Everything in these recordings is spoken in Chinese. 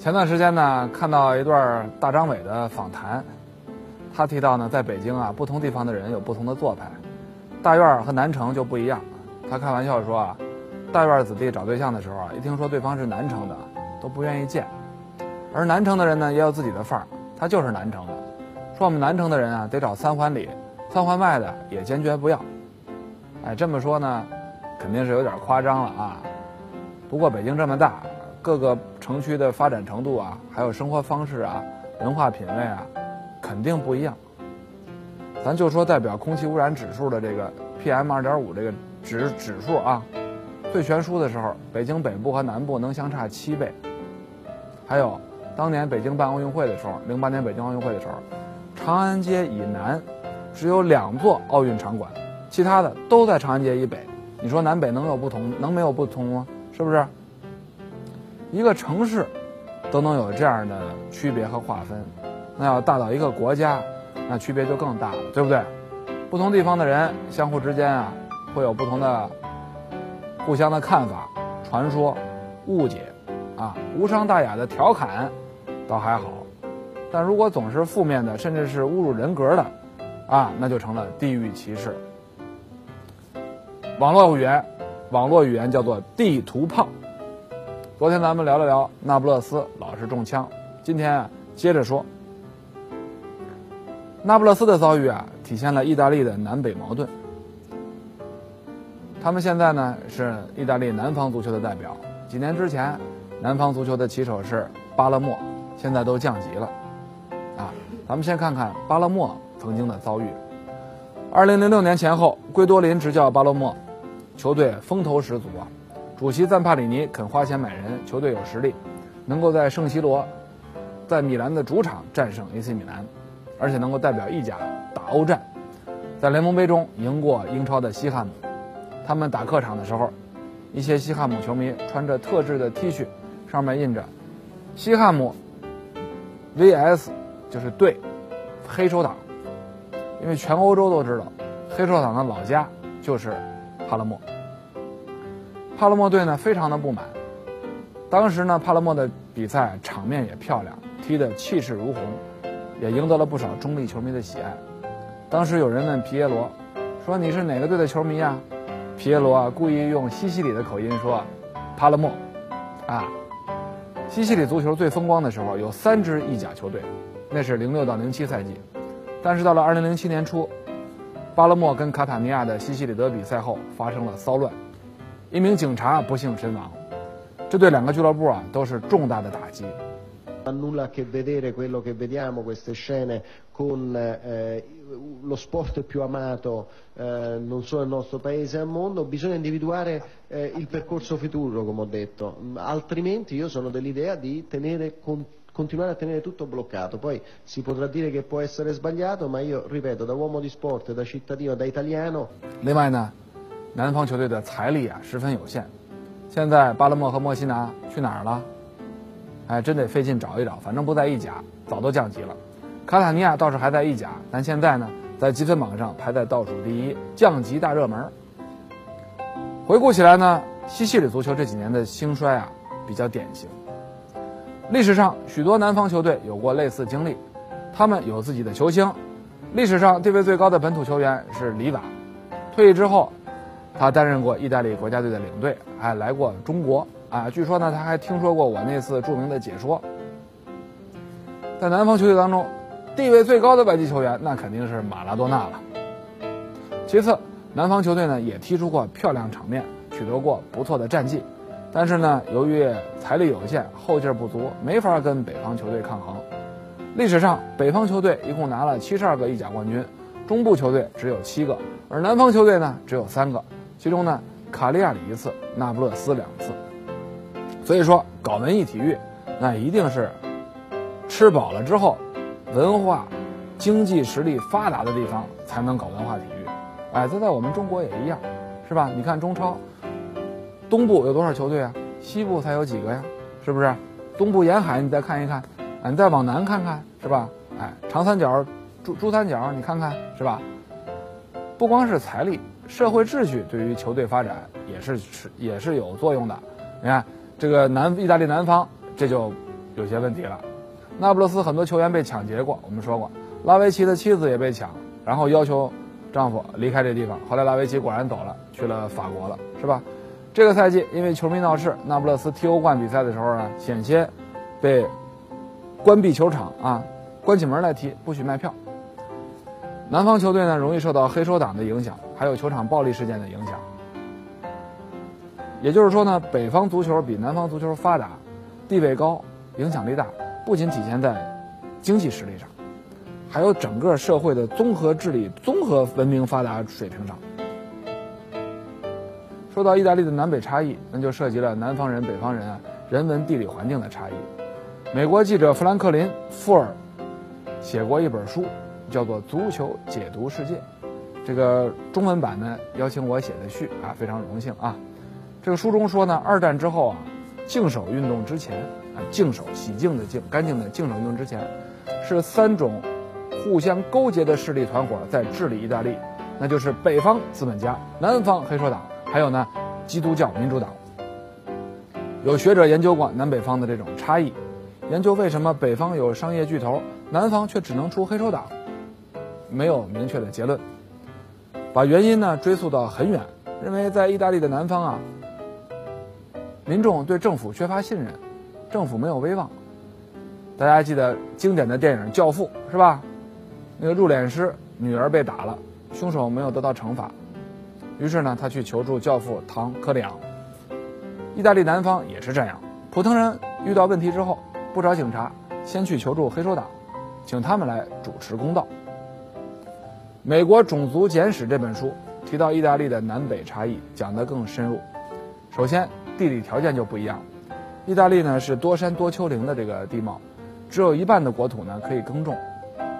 前段时间呢，看到一段大张伟的访谈，他提到呢，在北京啊，不同地方的人有不同的做派，大院和南城就不一样。他开玩笑说啊，大院子弟找对象的时候啊，一听说对方是南城的，都不愿意见；而南城的人呢，也有自己的范儿，他就是南城的，说我们南城的人啊，得找三环里、三环外的也坚决不要。哎，这么说呢，肯定是有点夸张了啊。不过北京这么大。各个城区的发展程度啊，还有生活方式啊，文化品味啊，肯定不一样。咱就说代表空气污染指数的这个 PM 二点五这个指指数啊，最悬殊的时候，北京北部和南部能相差七倍。还有当年北京办奥运会的时候，零八年北京奥运会的时候，长安街以南只有两座奥运场馆，其他的都在长安街以北。你说南北能有不同？能没有不同吗？是不是？一个城市都能有这样的区别和划分，那要大到一个国家，那区别就更大了，对不对？不同地方的人相互之间啊，会有不同的互相的看法、传说、误解，啊，无伤大雅的调侃倒还好，但如果总是负面的，甚至是侮辱人格的，啊，那就成了地域歧视。网络语言，网络语言叫做地图炮。昨天咱们聊了聊那不勒斯老是中枪，今天接着说。那不勒斯的遭遇啊，体现了意大利的南北矛盾。他们现在呢是意大利南方足球的代表。几年之前，南方足球的旗手是巴勒莫，现在都降级了。啊，咱们先看看巴勒莫曾经的遭遇。二零零六年前后，圭多林执教巴勒莫，球队风头十足啊。主席赞帕里尼肯花钱买人，球队有实力，能够在圣西罗，在米兰的主场战胜 AC 米兰，而且能够代表意甲打欧战，在联盟杯中赢过英超的西汉姆。他们打客场的时候，一些西汉姆球迷穿着特制的 T 恤，上面印着“西汉姆 VS”，就是对黑手党，因为全欧洲都知道黑手党的老家就是帕勒莫。帕勒莫队呢非常的不满，当时呢帕勒莫的比赛场面也漂亮，踢得气势如虹，也赢得了不少中立球迷的喜爱。当时有人问皮耶罗，说你是哪个队的球迷啊？皮耶罗啊故意用西西里的口音说，帕勒莫，啊，西西里足球最风光的时候有三支意甲球队，那是零六到零七赛季，但是到了二零零七年初，巴勒莫跟卡塔尼亚的西西里德比赛后发生了骚乱。一名警察不幸身亡，这对两个俱乐部啊都是重大的打击。Ha nulla a che vedere quello che vediamo queste scene con lo sport più amato non solo nel nostro paese e al mondo, bisogna individuare il percorso futuro, come ho detto, altrimenti io sono dell'idea di tenere continuare a tenere tutto bloccato. Poi si potrà dire che può essere sbagliato, ma io ripeto, da uomo di sport, da cittadino, da italiano. 南方球队的财力啊十分有限，现在巴勒莫和莫西拿去哪儿了？哎，真得费劲找一找，反正不在意甲，早都降级了。卡塔尼亚倒是还在意甲，但现在呢，在积分榜上排在倒数第一，降级大热门。回顾起来呢，西西里足球这几年的兴衰啊比较典型。历史上许多南方球队有过类似经历，他们有自己的球星。历史上地位最高的本土球员是里瓦，退役之后。他担任过意大利国家队的领队，还来过中国啊。据说呢，他还听说过我那次著名的解说。在南方球队当中，地位最高的外籍球员那肯定是马拉多纳了。其次，南方球队呢也踢出过漂亮场面，取得过不错的战绩，但是呢，由于财力有限，后劲不足，没法跟北方球队抗衡。历史上，北方球队一共拿了七十二个意甲冠军，中部球队只有七个，而南方球队呢只有三个。其中呢，卡利亚里一次，那不勒斯两次。所以说，搞文艺体育，那一定是吃饱了之后，文化、经济实力发达的地方才能搞文化体育。哎，这在我们中国也一样，是吧？你看中超，东部有多少球队啊？西部才有几个呀？是不是？东部沿海你再看一看，你再往南看看，是吧？哎，长三角、珠珠三角，你看看，是吧？不光是财力，社会秩序对于球队发展也是是也是有作用的。你看这个南意大利南方，这就有些问题了。那不勒斯很多球员被抢劫过，我们说过，拉维奇的妻子也被抢，然后要求丈夫离开这地方。后来拉维奇果然走了，去了法国了，是吧？这个赛季因为球迷闹事，那不勒斯踢欧冠比赛的时候呢，险些被关闭球场啊，关起门来踢，不许卖票。南方球队呢，容易受到黑手党的影响，还有球场暴力事件的影响。也就是说呢，北方足球比南方足球发达，地位高，影响力大，不仅体现在经济实力上，还有整个社会的综合治理、综合文明发达水平上。说到意大利的南北差异，那就涉及了南方人、北方人啊人文地理环境的差异。美国记者富兰克林·富尔写过一本书，叫做《足球解读世界》，这个中文版呢邀请我写的序啊，非常荣幸啊。这个书中说呢，二战之后啊，净手运动之前啊，净手洗净的净，干净的净手运动之前，是三种互相勾结的势力团伙在治理意大利，那就是北方资本家，南方黑手党。还有呢，基督教民主党。有学者研究过南北方的这种差异，研究为什么北方有商业巨头，南方却只能出黑手党，没有明确的结论。把原因呢追溯到很远，认为在意大利的南方啊，民众对政府缺乏信任，政府没有威望。大家记得经典的电影《教父》是吧？那个入殓师女儿被打了，凶手没有得到惩罚。于是呢，他去求助教父唐·科里昂。意大利南方也是这样，普通人遇到问题之后，不找警察，先去求助黑手党，请他们来主持公道。《美国种族简史》这本书提到意大利的南北差异，讲得更深入。首先，地理条件就不一样。意大利呢是多山多丘陵的这个地貌，只有一半的国土呢可以耕种，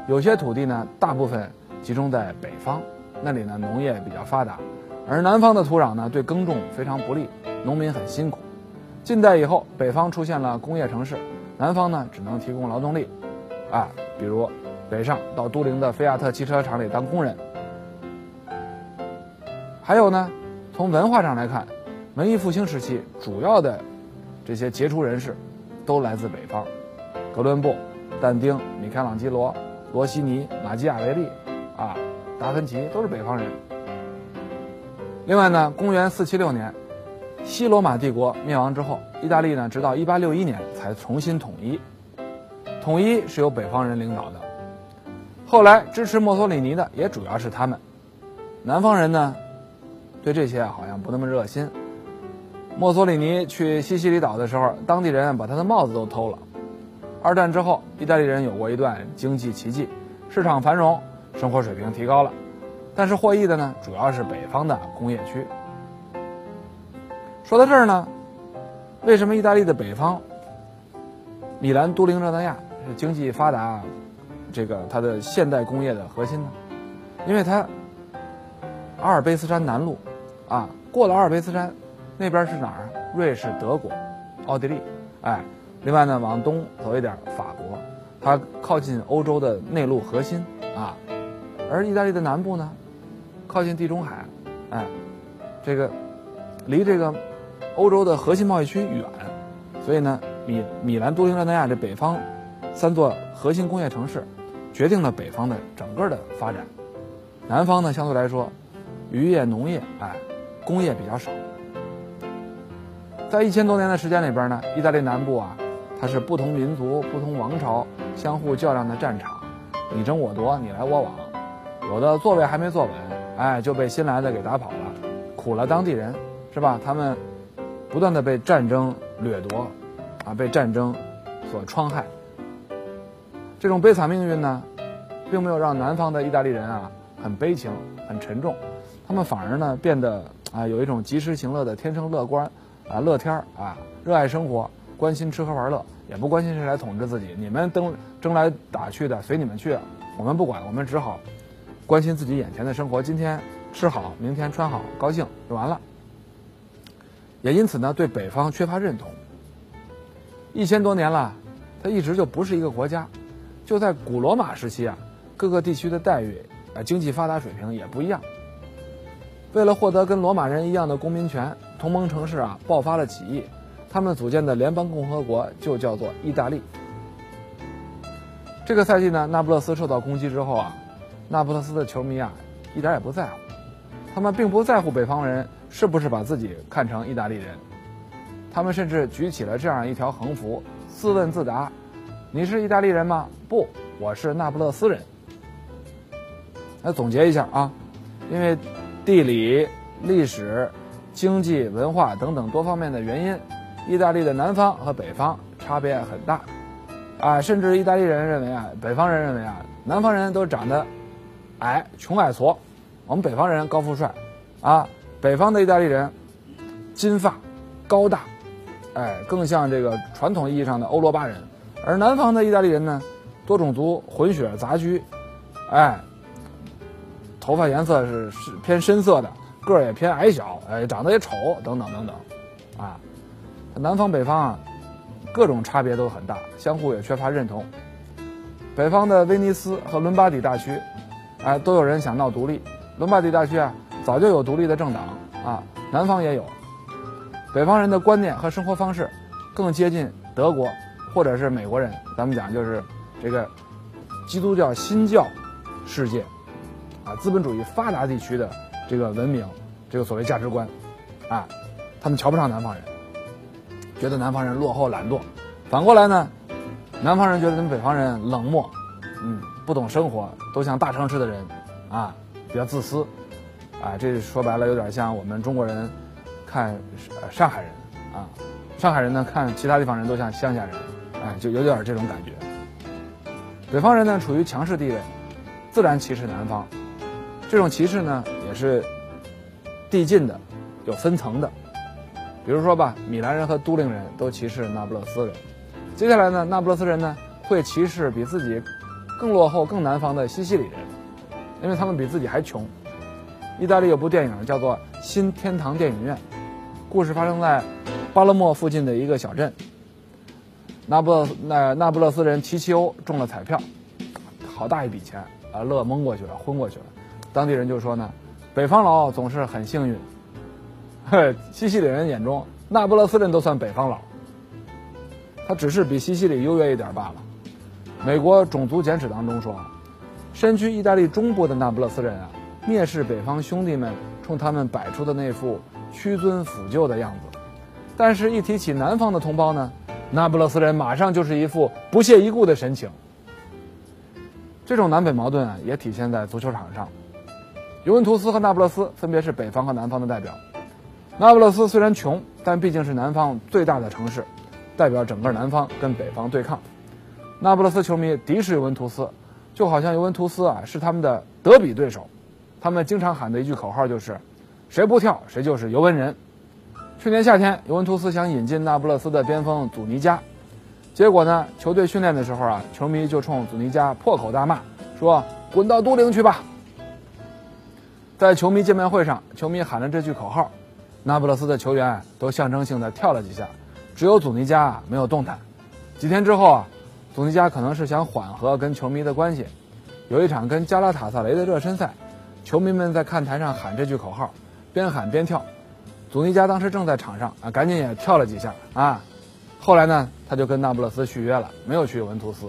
有些土地呢大部分集中在北方，那里呢农业比较发达。而南方的土壤呢，对耕种非常不利，农民很辛苦。近代以后，北方出现了工业城市，南方呢只能提供劳动力，啊，比如北上到都灵的菲亚特汽车厂里当工人。还有呢，从文化上来看，文艺复兴时期主要的这些杰出人士都来自北方，哥伦布、但丁、米开朗基罗、罗西尼、马基雅维利，啊，达芬奇都是北方人。另外呢，公元四七六年，西罗马帝国灭亡之后，意大利呢直到一八六一年才重新统一。统一是由北方人领导的，后来支持墨索里尼的也主要是他们。南方人呢，对这些好像不那么热心。墨索里尼去西西里岛的时候，当地人把他的帽子都偷了。二战之后，意大利人有过一段经济奇迹，市场繁荣，生活水平提高了。但是获益的呢，主要是北方的工业区。说到这儿呢，为什么意大利的北方，米兰、都灵、热那亚是经济发达，这个它的现代工业的核心呢？因为它阿尔卑斯山南麓，啊，过了阿尔卑斯山，那边是哪儿？瑞士、德国、奥地利，哎，另外呢，往东走一点，法国，它靠近欧洲的内陆核心啊。而意大利的南部呢？靠近地中海，哎，这个离这个欧洲的核心贸易区远，所以呢，米米兰、都灵、热那亚这北方三座核心工业城市，决定了北方的整个的发展。南方呢，相对来说，渔业、农业，哎，工业比较少。在一千多年的时间里边呢，意大利南部啊，它是不同民族、不同王朝相互较量的战场，你争我夺，你来我往，有的座位还没坐稳。哎，就被新来的给打跑了，苦了当地人，是吧？他们不断的被战争掠夺，啊，被战争所创害。这种悲惨命运呢，并没有让南方的意大利人啊很悲情、很沉重，他们反而呢变得啊有一种及时行乐的天生乐观，啊，乐天儿啊，热爱生活，关心吃喝玩乐，也不关心谁来统治自己。你们争争来打去的，随你们去，我们不管，我们只好关心自己眼前的生活。今天吃好，明天穿好，高兴就完了。也因此呢，对北方缺乏认同。一千多年了，它一直就不是一个国家。就在古罗马时期啊，各个地区的待遇、啊经济发达水平也不一样。为了获得跟罗马人一样的公民权，同盟城市啊爆发了起义，他们组建的联邦共和国就叫做意大利。这个赛季呢，那不勒斯受到攻击之后啊，那不勒斯的球迷啊一点也不在乎，他们并不在乎北方人是不是把自己看成意大利人，他们甚至举起了这样一条横幅，自问自答：“你是意大利人吗？不，我是那不勒斯人。”来总结一下啊，因为地理、历史、经济、文化等等多方面的原因，意大利的南方和北方差别很大，啊，甚至意大利人认为啊，北方人认为啊，南方人都长得矮、穷矮矬，我们北方人高富帅，啊，北方的意大利人金发、高大，哎，更像这个传统意义上的欧罗巴人，而南方的意大利人呢，多种族混血杂居，哎。头发颜色是是偏深色的，个儿也偏矮小，哎，长得也丑，等等等等，啊，南方北方啊，各种差别都很大，相互也缺乏认同。北方的威尼斯和伦巴底大区，哎，都有人想闹独立。伦巴底大区啊，早就有独立的政党啊，南方也有。北方人的观念和生活方式更接近德国或者是美国人，咱们讲就是这个基督教新教世界。啊，资本主义发达地区的这个文明，这个所谓价值观，啊，他们瞧不上南方人，觉得南方人落后懒惰。反过来呢，南方人觉得咱们北方人冷漠，嗯，不懂生活，都像大城市的人，啊，比较自私，啊，这说白了有点像我们中国人看上海人，啊，上海人呢看其他地方人都像乡下人，哎，就有点这种感觉。北方人呢处于强势地位，自然歧视南方。这种歧视呢，也是递进的，有分层的。比如说吧，米兰人和都灵人都歧视那不勒斯人。接下来呢，那不勒斯人呢会歧视比自己更落后、更南方的西西里人，因为他们比自己还穷。意大利有部电影叫做《新天堂电影院》，故事发生在巴勒莫附近的一个小镇。那不那那不勒斯人齐齐欧中了彩票，好大一笔钱啊，乐蒙过去了，昏过去了。当地人就说呢，北方佬总是很幸运。嘿，西西里人眼中，那不勒斯人都算北方佬，他只是比西西里优越一点罢了。美国种族简史当中说，身居意大利中部的那不勒斯人啊，蔑视北方兄弟们冲他们摆出的那副屈尊俯就的样子，但是，一提起南方的同胞呢，那不勒斯人马上就是一副不屑一顾的神情。这种南北矛盾啊，也体现在足球场上。尤文图斯和那不勒斯分别是北方和南方的代表。那不勒斯虽然穷，但毕竟是南方最大的城市，代表整个南方跟北方对抗。那不勒斯球迷敌视尤文图斯，就好像尤文图斯啊是他们的德比对手。他们经常喊的一句口号就是：“谁不跳，谁就是尤文人。”去年夏天，尤文图斯想引进那不勒斯的边锋祖尼加，结果呢，球队训练的时候啊，球迷就冲祖尼加破口大骂，说：“滚到都灵去吧！”在球迷见面会上，球迷喊了这句口号，那不勒斯的球员都象征性的跳了几下，只有祖尼加没有动弹。几天之后啊，祖尼加可能是想缓和跟球迷的关系，有一场跟加拉塔萨雷的热身赛，球迷们在看台上喊这句口号，边喊边跳，祖尼加当时正在场上啊，赶紧也跳了几下啊。后来呢，他就跟那不勒斯续约了，没有去尤文图斯。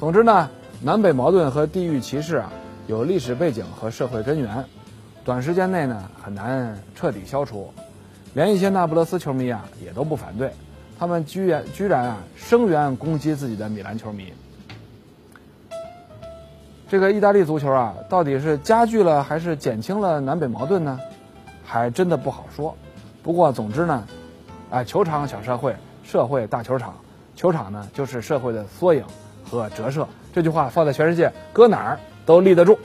总之呢，南北矛盾和地域歧视啊。有历史背景和社会根源，短时间内呢很难彻底消除。连一些那不勒斯球迷啊也都不反对，他们居然居然啊声援攻击自己的米兰球迷。这个意大利足球啊，到底是加剧了还是减轻了南北矛盾呢？还真的不好说。不过总之呢，哎，球场小社会，社会大球场，球场呢就是社会的缩影和折射。这句话放在全世界，搁哪儿？都立得住。